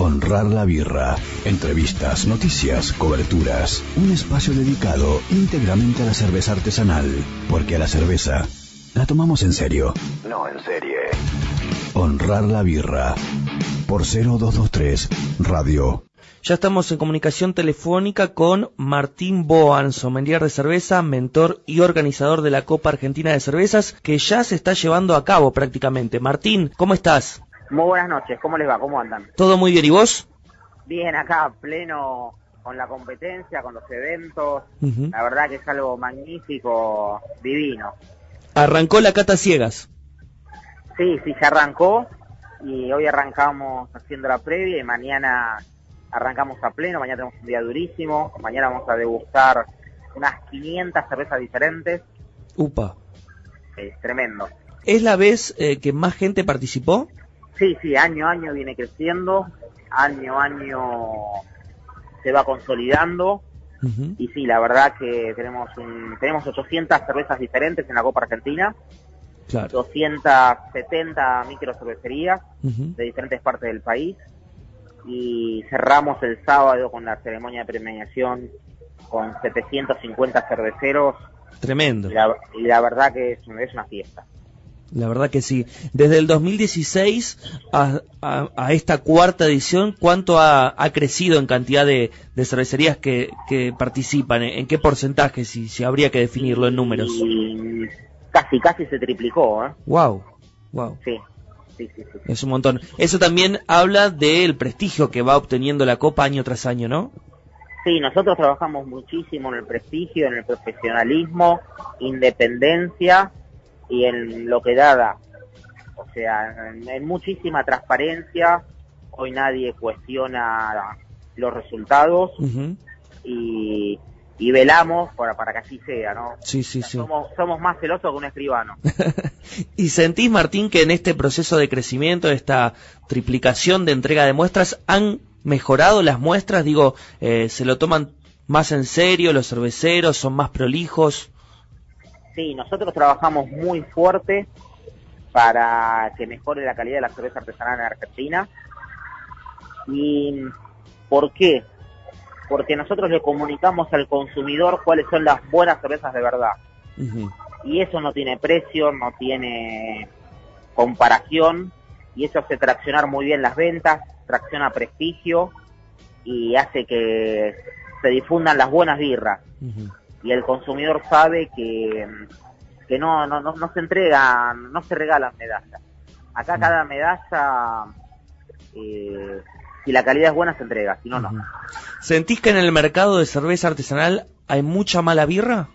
Honrar la birra. Entrevistas, noticias, coberturas. Un espacio dedicado íntegramente a la cerveza artesanal. Porque a la cerveza la tomamos en serio. No en serie. Honrar la birra. Por 0223 Radio. Ya estamos en comunicación telefónica con Martín Boan, sommelier de cerveza, mentor y organizador de la Copa Argentina de Cervezas, que ya se está llevando a cabo prácticamente. Martín, ¿cómo estás? Muy buenas noches, ¿cómo les va? ¿Cómo andan? ¿Todo muy bien y vos? Bien, acá pleno con la competencia, con los eventos. La verdad que es algo magnífico, divino. ¿Arrancó la cata ciegas? Sí, sí, se arrancó y hoy arrancamos haciendo la previa y mañana arrancamos a pleno, mañana tenemos un día durísimo, mañana vamos a degustar unas 500 cervezas diferentes. Upa. Es tremendo. ¿Es la vez eh, que más gente participó? Sí, sí, año a año viene creciendo, año a año se va consolidando. Y sí, la verdad que tenemos tenemos 800 cervezas diferentes en la Copa Argentina, claro. 270 micro cervecerías de diferentes partes del país y cerramos el sábado con la ceremonia de premiación con 750 cerveceros. Tremendo. Y la, verdad que es una fiesta. La verdad que sí. Desde el 2016 a, a, esta cuarta edición, ¿cuánto ha, crecido en cantidad de, cervecerías que, participan? ¿En qué porcentaje, si, si habría que definirlo en números? casi, casi se triplicó. ¿eh? Wow, wow. Sí. Sí, sí, sí. Es un montón. Eso también habla del prestigio que va obteniendo la Copa año tras año, ¿no? Sí, nosotros trabajamos muchísimo en el prestigio, en el profesionalismo, independencia y en lo que dada. O sea, en, muchísima transparencia, hoy nadie cuestiona los resultados y, velamos para, para que así sea, ¿no? Sí, sí, sí. Somos, somos más celosos que un escribano. ¿Y sentís, Martín, que en este proceso de crecimiento, esta triplicación de entrega de muestras, han mejorado las muestras? Digo, eh, ¿se lo toman más en serio los cerveceros? ¿Son más prolijos? Sí, nosotros trabajamos muy fuerte para que mejore la calidad de la cerveza artesanal en Argentina. ¿Y por qué? Porque nosotros le comunicamos al consumidor cuáles son las buenas cervezas de verdad. Y eso no tiene precio, no tiene comparación, y eso hace traccionar muy bien las ventas, tracciona prestigio y hace que se difundan las buenas birras y el consumidor sabe que, que no, no, no, se entregan, no se regalan medallas. Acá mm. cada medalla, eh, si la calidad es buena, se entrega, si no, no. ¿Sentís que en el mercado de cerveza artesanal hay mucha mala birra?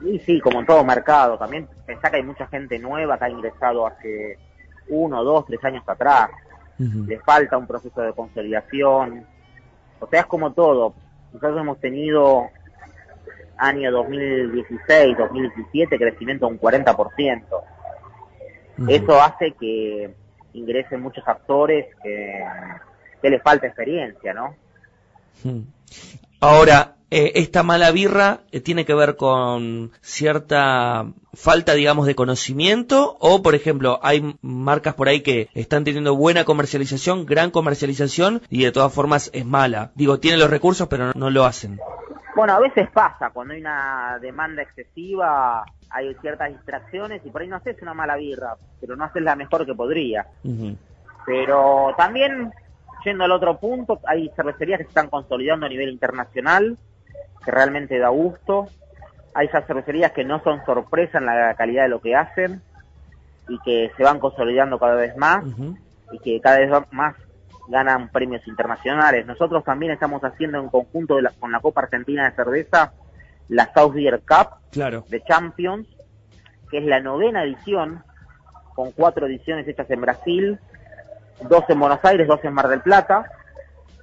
Sí, sí, como en todo mercado. También pensá que hay mucha gente nueva que ha ingresado hace uno, dos, tres años atrás. Le falta un proceso de consolidación. O sea, es como todo. Nosotros hemos tenido año 2016, 2017, crecimiento de un 40%. Eso hace que ingresen muchos actores que, que les falta experiencia, ¿no? Ahora, eh, esta mala birra eh, tiene que ver con cierta falta, digamos, de conocimiento o, por ejemplo, hay marcas por ahí que están teniendo buena comercialización, gran comercialización y de todas formas es mala. Digo, tienen los recursos pero no lo hacen. Bueno, a veces pasa, cuando hay una demanda excesiva hay ciertas distracciones y por ahí no haces una mala birra, pero no haces la mejor que podría. Pero también, yendo al otro punto, hay cervecerías que se están consolidando a nivel internacional, que realmente da gusto. Hay esas cervecerías que no son sorpresa en la calidad de lo que hacen y que se van consolidando cada vez más y que cada vez más ganan premios internacionales. Nosotros también estamos haciendo en conjunto con la Copa Argentina de Cerveza la South Beer Cup de Champions, que es la novena edición, con cuatro ediciones hechas en Brasil, dos en Buenos Aires, dos en Mar del Plata,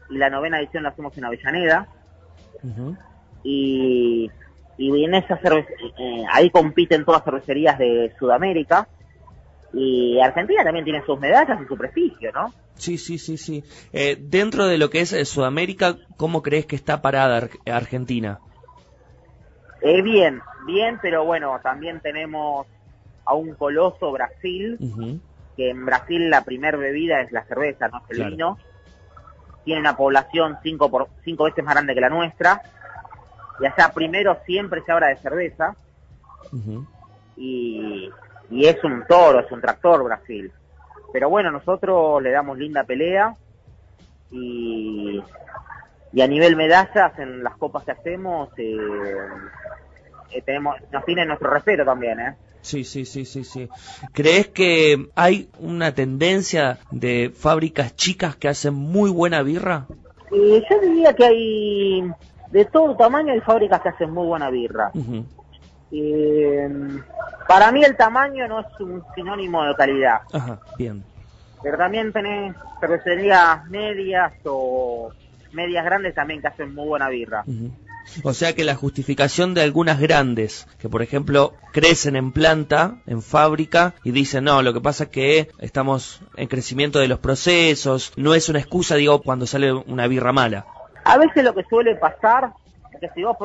y la novena edición la hacemos en Avellaneda. Y, y en esa eh, ahí compiten todas cervecerías de Sudamérica, y Argentina también tiene sus medallas y su prestigio, ¿no? Sí, sí, sí, sí. Eh, dentro de lo que es eh, Sudamérica, ¿cómo crees que está parada Argentina? Eh, bien, bien, pero bueno, también tenemos a un coloso Brasil, que en Brasil la primer bebida es la cerveza, no es el vino. Tiene una población cinco, por, cinco veces más grande que la nuestra. Y allá primero siempre se habla de cerveza. y, y es un toro, es un tractor Brasil. Pero bueno, nosotros le damos linda pelea y, y a nivel medallas en las copas que hacemos eh, eh, tenemos nos tiene nuestro respeto también, ¿eh? Sí, sí, sí, sí, sí. ¿Crees que hay una tendencia de fábricas chicas que hacen muy buena birra? Eh, yo diría que hay de todo tamaño hay fábricas que hacen muy buena birra. Eh, para mí el tamaño no es un sinónimo de calidad. Ajá, bien. Pero también tenés cervecerías medias o medias grandes también que hacen muy buena birra. O sea que la justificación de algunas grandes, que por ejemplo crecen en planta, en fábrica, y dicen, no, lo que pasa es que estamos en crecimiento de los procesos, no es una excusa, digo, cuando sale una birra mala. A veces lo que suele pasar es que si vos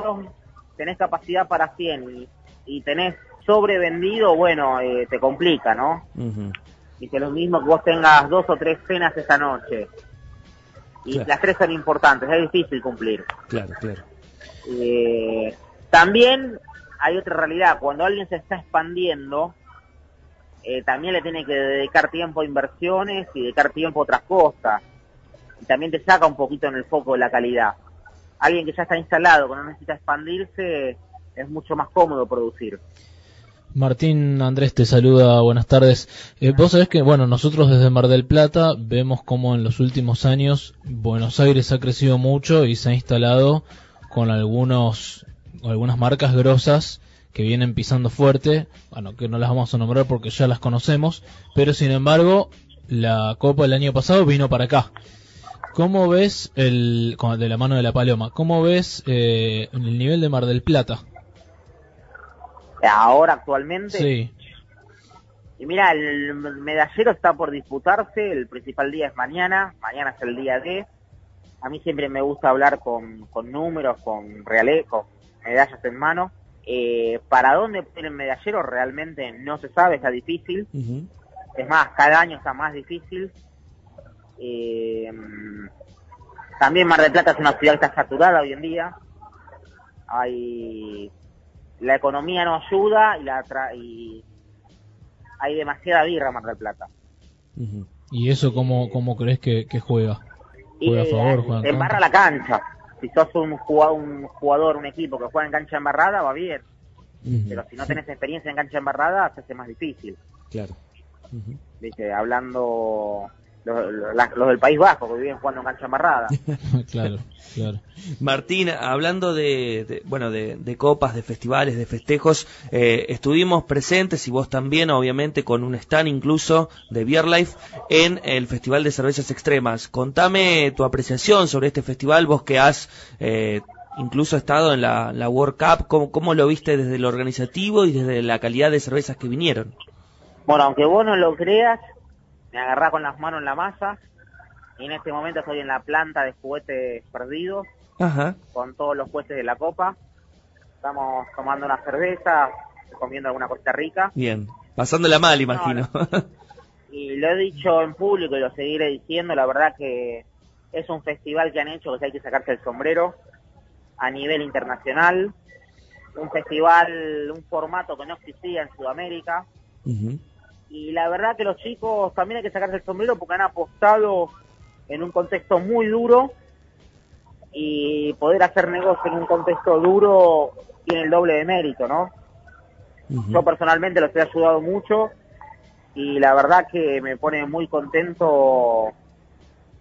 tenés capacidad para 100 y, tenés sobrevendido, bueno, eh, te complica, ¿no? Y que lo mismo que vos tengas dos o tres cenas esa noche. Y las tres son importantes, es difícil cumplir. Claro, claro. Eh, también hay otra realidad, cuando alguien se está expandiendo, eh, también le tiene que dedicar tiempo a inversiones y dedicar tiempo a otras cosas. Y también te saca un poquito en el foco de la calidad. Alguien que ya está instalado, que no necesita expandirse, es mucho más cómodo producir. Martín Andrés te saluda, buenas tardes. Eh, vos sabés que, bueno, nosotros desde Mar del Plata vemos como en los últimos años Buenos Aires ha crecido mucho y se ha instalado con algunos algunas marcas grosas que vienen pisando fuerte, bueno, que no las vamos a nombrar porque ya las conocemos, pero sin embargo, la Copa del año pasado vino para acá. ¿Cómo ves el de la mano de la Paloma? ¿Cómo ves eh, el nivel de Mar del Plata? Ahora actualmente. Sí. Y mira, el medallero está por disputarse, el principal día es mañana, mañana es el día D a mí siempre me gusta hablar con, números, con reales, con medallas en mano. Eh, para dónde puede el medallero realmente no se sabe, está difícil. Es más, cada año está más difícil. Eh, también Mar del Plata es una ciudad que está saturada hoy en día. Hay la economía no ayuda y la y hay demasiada birra en Mar del Plata. ¿Y eso cómo, cómo crees que juega? embarra la cancha. Si sos un jugador, un jugador, un equipo que juega en cancha embarrada, va bien. Pero si no tenés experiencia en cancha embarrada, se hace más difícil. Claro. Hablando los, del País Bajo que viven jugando en cancha amarrada. claro, claro. Martín, hablando de, bueno, de, copas, de festivales, de festejos, eh, estuvimos presentes y vos también, obviamente, con un stand incluso de Beer Life en el Festival de Cervezas Extremas. Contame tu apreciación sobre este festival, vos que has eh, incluso estado en la, World Cup, ¿cómo, ¿cómo lo viste desde lo organizativo y desde la calidad de cervezas que vinieron? Bueno, aunque vos no lo creas, me agarrá con las manos en la masa y en este momento estoy en la planta de juguetes perdidos con todos los juguetes de la copa. Estamos tomando una cerveza, comiendo alguna cosa rica. Bien, pasándola mal, imagino. y lo he dicho en público y lo seguiré diciendo, la verdad que es un festival que han hecho que hay que sacarse el sombrero a nivel internacional. Un festival, un formato que no existía en Sudamérica y la verdad que los chicos también hay que sacarse el sombrero porque han apostado en un contexto muy duro y poder hacer negocio en un contexto duro tiene el doble de mérito, ¿no? Yo personalmente los he ayudado mucho y la verdad que me pone muy contento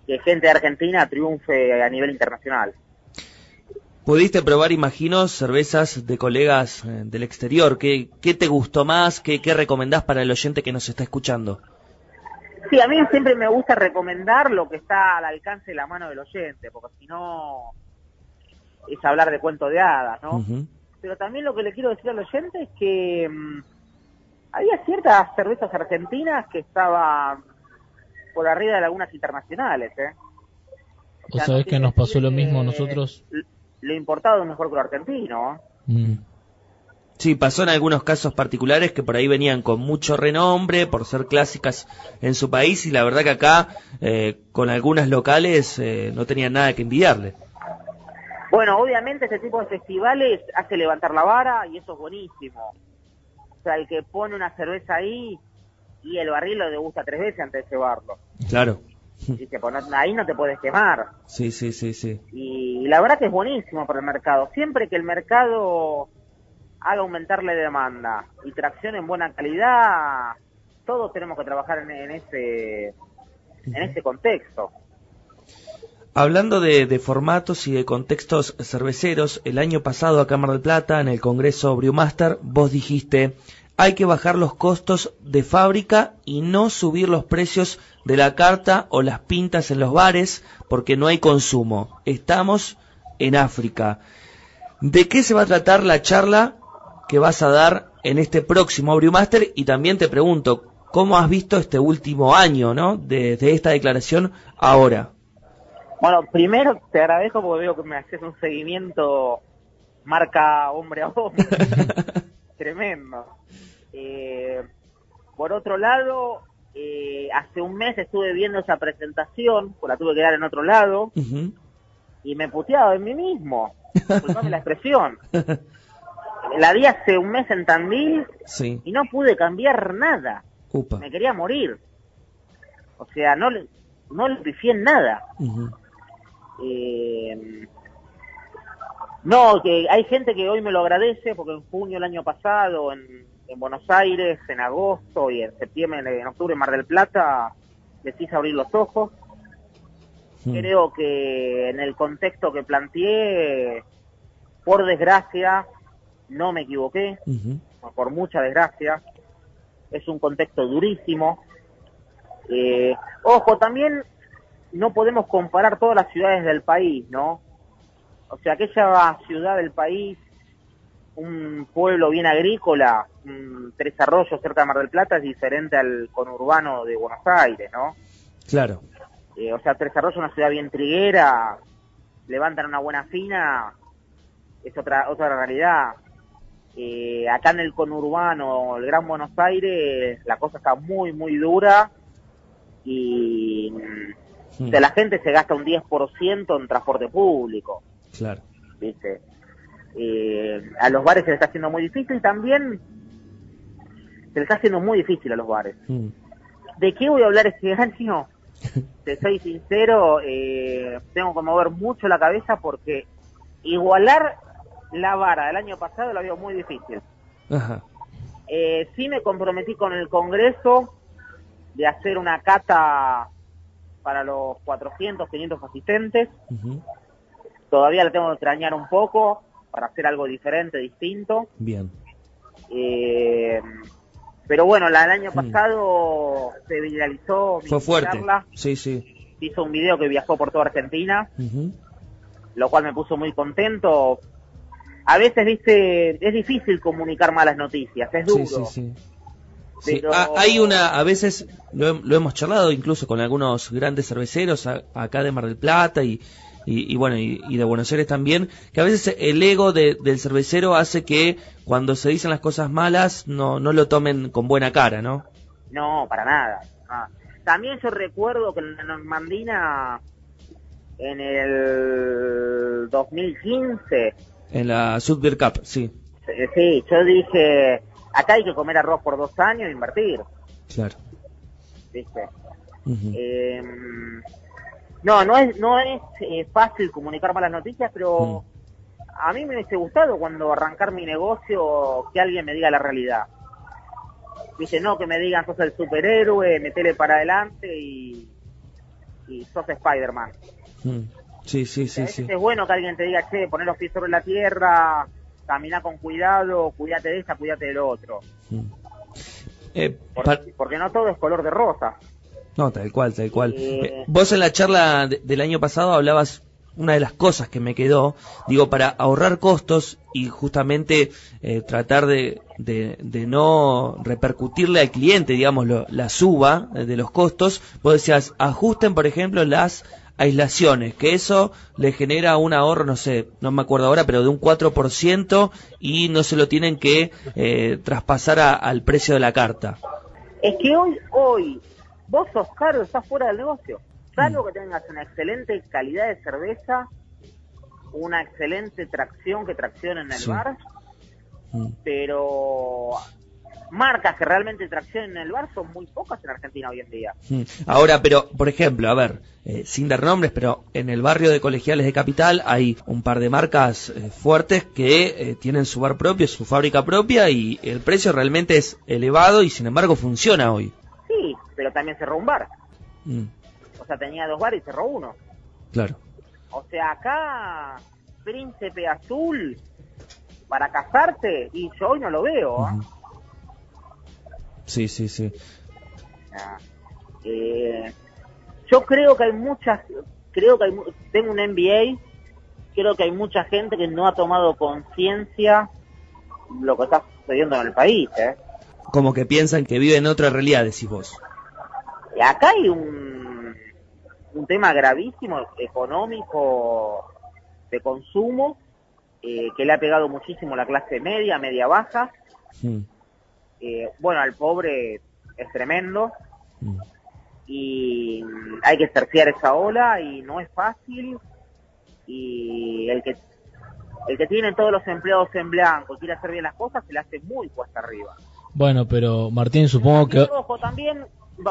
que gente de Argentina triunfe a nivel internacional. Pudiste probar, imagino, cervezas de colegas eh, del exterior. ¿Qué, ¿Qué, te gustó más? ¿Qué, ¿Qué recomendás para el oyente que nos está escuchando? Sí, a mí siempre me gusta recomendar lo que está al alcance de la mano del oyente, porque si no es hablar de cuento de hadas, ¿no? Pero también lo que le quiero decir al oyente es que mm, había ciertas cervezas argentinas que estaban por arriba de algunas internacionales, ¿eh? O, sabés que nos pasó lo mismo a nosotros lo importado es mejor que lo argentino. Mm. Sí, pasó en algunos casos particulares que por ahí venían con mucho renombre por ser clásicas en su país y la verdad que acá eh, con algunas locales eh, no tenían nada que envidiarle. Bueno, obviamente este tipo de festivales hace levantar la vara y eso es buenísimo. O sea, el que pone una cerveza ahí y el barril lo degusta tres veces antes de llevarlo. Claro. Dice, pues ahí no te puedes quemar. Sí, sí, sí, sí. Y la verdad que es buenísimo para el mercado. Siempre que el mercado haga aumentar la demanda y tracción en buena calidad, todos tenemos que trabajar en, en ese en ese contexto. Hablando de, de, formatos y de contextos cerveceros, el año pasado acá en Mar del Plata, en el Congreso Brewmaster, vos dijiste, hay que bajar los costos de fábrica y no subir los precios de la carta o las pintas en los bares porque no hay consumo. Estamos en África. ¿De qué se va a tratar la charla que vas a dar en este próximo Brewmaster? Y también te pregunto, ¿cómo has visto este último año, no? Desde esta declaración ahora. Bueno, primero te agradezco porque veo que me haces un seguimiento marca hombre a hombre. Tremendo. Eh, por otro lado, eh, hace un mes estuve viendo esa presentación, pues la tuve que dar en otro lado, y me puteaba de mí mismo. Disculpame la expresión. La di hace un mes en Tandil y no pude cambiar nada. Me quería morir. O sea, no le, no le pifié en nada. Eh, no, que hay gente que hoy me lo agradece porque en junio del año pasado, en, Buenos Aires, en agosto y en septiembre, en octubre en Mar del Plata, les hice abrir los ojos. Hmm. Creo que en el contexto que planteé, por desgracia, no me equivoqué, por mucha desgracia. Es un contexto durísimo. Eh, ojo, también no podemos comparar todas las ciudades del país, ¿no? O sea, aquella ciudad del país, un pueblo bien agrícola, Tres Arroyos cerca de Mar del Plata, es diferente al conurbano de Buenos Aires, ¿no? Claro. Eh, o sea, Tres Arroyos es una ciudad bien triguera, levantan una buena fina, es otra, otra realidad. Eh, acá en el conurbano, el Gran Buenos Aires, la cosa está muy, muy dura y la gente se gasta un 10% en transporte público. Claro. ¿Viste? Eh, a los bares se les está haciendo muy difícil también. Se les está haciendo muy difícil a los bares. Mm. ¿De qué voy a hablar este año? Te soy sincero, eh, tengo que mover mucho la cabeza porque igualar la vara del año pasado lo veo muy difícil. Ajá. Eh, sí me comprometí con el Congreso de hacer una cata para los 400, 500 asistentes. Todavía la tengo que extrañar un poco para hacer algo diferente, distinto. Bien. Eh, pero bueno, la, el año pasado se viralizó. Fue fuerte. Sí, sí. Hizo un video que viajó por toda Argentina, lo cual me puso muy contento. A veces, viste, es difícil comunicar malas noticias, es duro. Sí, sí, sí. Ah, hay una, a veces lo, hemos charlado incluso con algunos grandes cerveceros acá de Mar del Plata y, y, bueno, y, de Buenos Aires también, que a veces el ego del cervecero hace que cuando se dicen las cosas malas no, no lo tomen con buena cara, ¿no? No, para nada. También yo recuerdo que en la Normandina, en el 2015... En la Sudbeer Cup, sí. Sí, yo dije Acá hay que comer arroz por dos años e invertir. Claro. ¿Viste? Em, no, no es, no es eh, fácil comunicar malas noticias, pero a mí me hubiese gustado cuando arrancar mi negocio que alguien me diga la realidad. Dice, no, que me digan sos el superhéroe, metele para adelante y, y sos Spider-Man. Sí, sí, sí, sí. Es bueno que alguien te diga, che, poner los pies sobre la tierra, camina con cuidado, cuídate de esta, cuídate del otro. Mm. Eh, porque, no todo es color de rosa. No, tal cual, tal cual. Eh, eh, vos en la charla del año pasado hablabas una de las cosas que me quedó, digo, para ahorrar costos y justamente eh, tratar de, de, no repercutirle al cliente, digamos, la suba de los costos, vos decías, ajusten, por ejemplo, las aislaciones, que eso le genera un ahorro, no sé, no me acuerdo ahora, pero de un 4% y no se lo tienen que eh, traspasar al precio de la carta. Es que hoy, hoy, vos sos caro, estás fuera del negocio. Salvo mm. que tengas una excelente calidad de cerveza, una excelente tracción que tracciona en el bar, mm. pero marcas que realmente traccionen en el bar son muy pocas en Argentina hoy en día. Mm. Ahora, pero, por ejemplo, a ver, eh, sin dar nombres, pero en el barrio de Colegiales de Capital hay un par de marcas eh, fuertes que eh, tienen su bar propio, su fábrica propia y el precio realmente es elevado y sin embargo funciona hoy. Pero también cerró un bar. Mm. O sea, tenía dos bares y cerró uno. Claro. O sea, acá, Príncipe Azul, para casarte, y yo hoy no lo veo. Sí, sí, sí. Eh, yo creo que hay muchas, creo que hay, tengo un MBA, creo que hay mucha gente que no ha tomado conciencia lo que está sucediendo en el país. ¿eh? Como que piensan que viven otra realidad, decís vos. Y acá hay un, un tema gravísimo económico de consumo eh, que le ha pegado muchísimo la clase media, media baja. Eh, bueno, al pobre es tremendo y hay que terciar esa ola y no es fácil y el que el que tiene todos los empleados en blanco y quiere hacer bien las cosas se le hace muy cuesta arriba. Bueno, pero Martín, supongo que... Ojo, también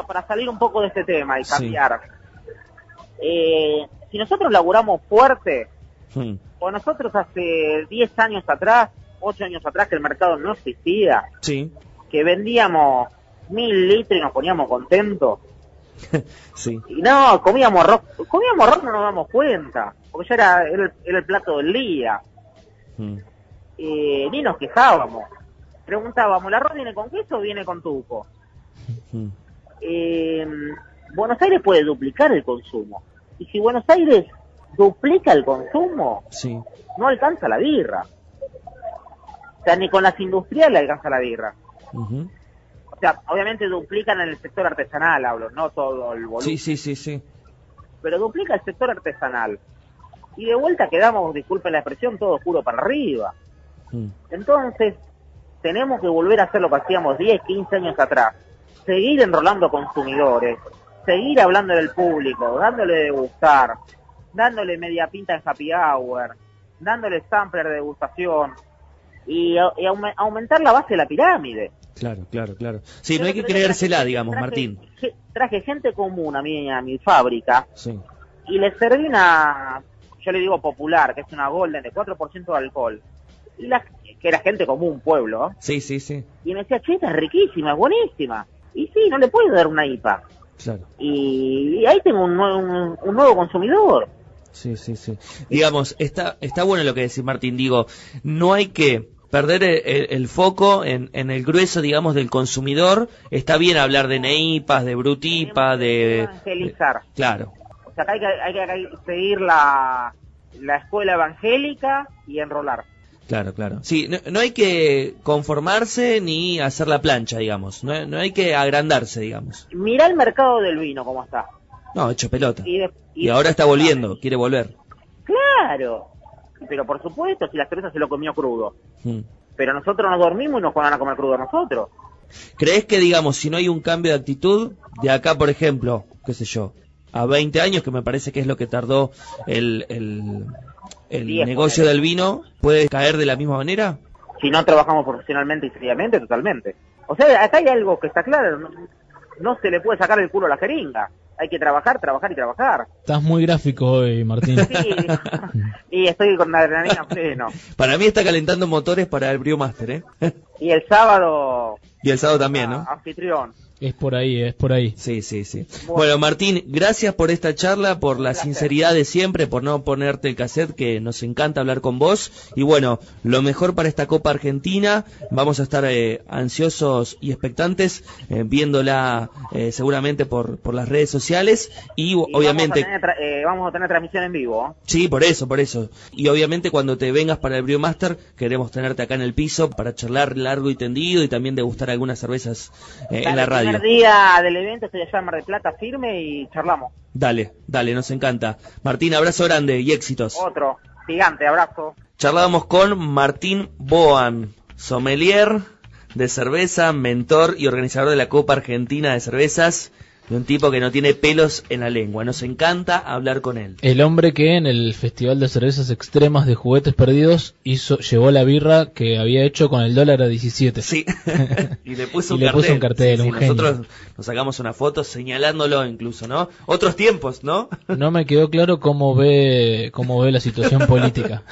para salir un poco de este tema y cambiar. Eh, si nosotros laburamos fuerte, mm. o nosotros hace 10 años atrás, 8 años atrás que el mercado no existía, sí que vendíamos mil litros y nos poníamos contentos. sí. Y no, comíamos arroz, comíamos arroz no nos damos cuenta, porque ya era, el, el plato del día. Mm. Eh, ni nos quejábamos. Preguntábamos, ¿el arroz viene con queso o viene con tuco? Mm. Eh, Buenos Aires puede duplicar el consumo. Y si Buenos Aires duplica el consumo, sí. no alcanza la birra. O sea, ni con las industriales alcanza la birra. O sea, obviamente duplican en el sector artesanal, hablo, no todo el volumen. Sí, sí, sí, sí. Pero duplica el sector artesanal. Y de vuelta quedamos, disculpen la expresión, todo oscuro para arriba. Mm. Entonces, tenemos que volver a hacer lo que hacíamos 10, 15 años atrás. Seguir enrolando consumidores, seguir hablando del público, dándole de gustar, dándole media pinta en happy hour, dándole sampler de degustación y, aumentar la base de la pirámide. Claro, claro, claro. Sí, no hay que creérsela, digamos, Martín. Traje gente común a mi, a mi fábrica y le serví una, yo le digo popular, que es una golden de 4% de alcohol. Y la, que era gente común, pueblo. Sí, sí, sí. Y me decía, che, esta es riquísima, es buenísima. Y sí, no le puedo dar una IPA. Claro. Y, ahí tengo un, un, nuevo consumidor. Sí, sí, sí. Digamos, está, está bueno lo que decís, Martín. Digo, no hay que perder el, foco en, el grueso, digamos, del consumidor. Está bien hablar de neipas, de brutipa, de... Evangelizar. claro. O sea, hay que, hay que seguir la, la escuela evangélica y enrolar. Claro, claro. Sí, no, hay que conformarse ni hacer la plancha, digamos. No, hay que agrandarse, digamos. Mira el mercado del vino, cómo está. No, hecho pelota. Y, ahora está volviendo, quiere volver. Claro pero por supuesto, si la cerveza se lo comió crudo. Hmm. Pero nosotros nos dormimos y nos van a comer crudo nosotros. ¿Crees que, digamos, si no hay un cambio de actitud, de acá, por ejemplo, qué sé yo, a 20 años, que me parece que es lo que tardó el, el, negocio del vino, puede caer de la misma manera? Si no trabajamos profesionalmente y seriamente, totalmente. O sea, acá hay algo que está claro, no se le puede sacar el culo a la jeringa hay que trabajar, trabajar y trabajar. Estás muy gráfico hoy, Martín. Sí, y estoy con la adrenalina pleno. Para mí está calentando motores para el Brewmaster, ¿eh? y el sábado Y el sábado también, ¿no? Anfitrión. Es por ahí, es por ahí. Sí, sí, sí. Bueno, Martín, gracias por esta charla, por la sinceridad de siempre, por no ponerte el cassette, que nos encanta hablar con vos. Y bueno, lo mejor para esta Copa Argentina. Vamos a estar eh, ansiosos y expectantes, eh, viéndola eh, seguramente por, por las redes sociales. Y, obviamente. Vamos a, tener vamos a tener transmisión en vivo. Sí, por eso, por eso. Y obviamente cuando te vengas para el Brio Master, queremos tenerte acá en el piso para charlar largo y tendido y también degustar algunas cervezas en la radio primer día del evento estoy allá en Mar del Plata firme y charlamos. Dale, dale, nos encanta. Martín, abrazo grande y éxitos. Otro, gigante, abrazo. Charlábamos con Martín Boan, sommelier de cerveza, mentor y organizador de la Copa Argentina de Cervezas de un tipo que no tiene pelos en la lengua. Nos encanta hablar con él. El hombre que en el Festival de Cervezas Extremas de Juguetes Perdidos hizo, llevó la birra que había hecho con el dólar a 17. Sí, y le puso, un, cartel. un cartel. nosotros nos sacamos una foto señalándolo incluso, ¿no? Otros tiempos, ¿no? no me quedó claro cómo ve, cómo ve la situación política.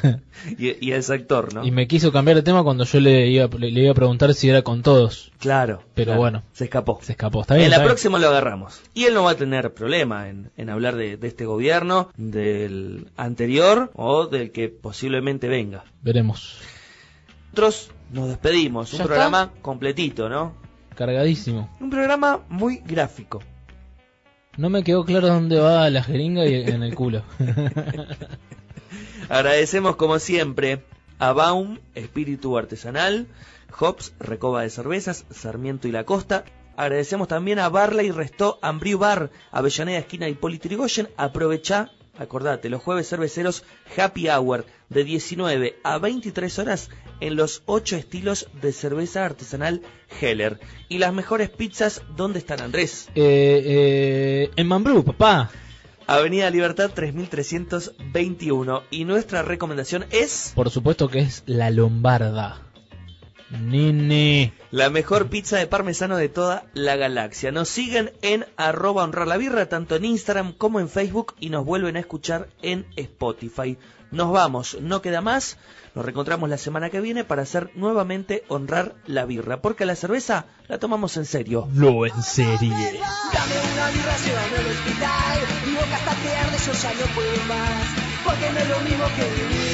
y, el sector, ¿no? Y me quiso cambiar de tema cuando yo le iba, le, iba a preguntar si era con todos. Claro. Pero bueno. Se escapó. Se escapó. Está bien. En la próxima lo agarramos. Y él no va a tener problema en, hablar de, este gobierno, del anterior o del que posiblemente venga. Veremos. Nosotros nos despedimos. Un programa completito, ¿no? Cargadísimo. Un programa muy gráfico. No me quedó claro dónde va la jeringa y en el culo. Agradecemos como siempre a Baum, Espíritu Artesanal, Hops, Recoba de Cervezas, Sarmiento y La Costa. Agradecemos también a Barley Restó Ambriu Bar, Avellaneda Esquina y Politrigoyen. Aprovecha, acordate, los jueves cerveceros Happy Hour de 19 a 23 horas en los 8 estilos de cerveza artesanal Heller. Y las mejores pizzas, ¿dónde están Andrés? Eh, eh, en Mambrú, papá. Avenida Libertad 3321. Y nuestra recomendación es... Por supuesto que es la Lombarda. Nini. La mejor pizza de parmesano de toda la galaxia. Nos siguen en arroba honrar la birra, tanto en Instagram como en Facebook, y nos vuelven a escuchar en Spotify. Nos vamos, no queda más. Nos reencontramos la semana que viene para hacer nuevamente honrar la birra, porque la cerveza la tomamos en serio. Lo en serio. Dame una birra, llévame al hospital. Mi boca está pierde, yo ya no puedo más. Porque no es lo mismo que vivir.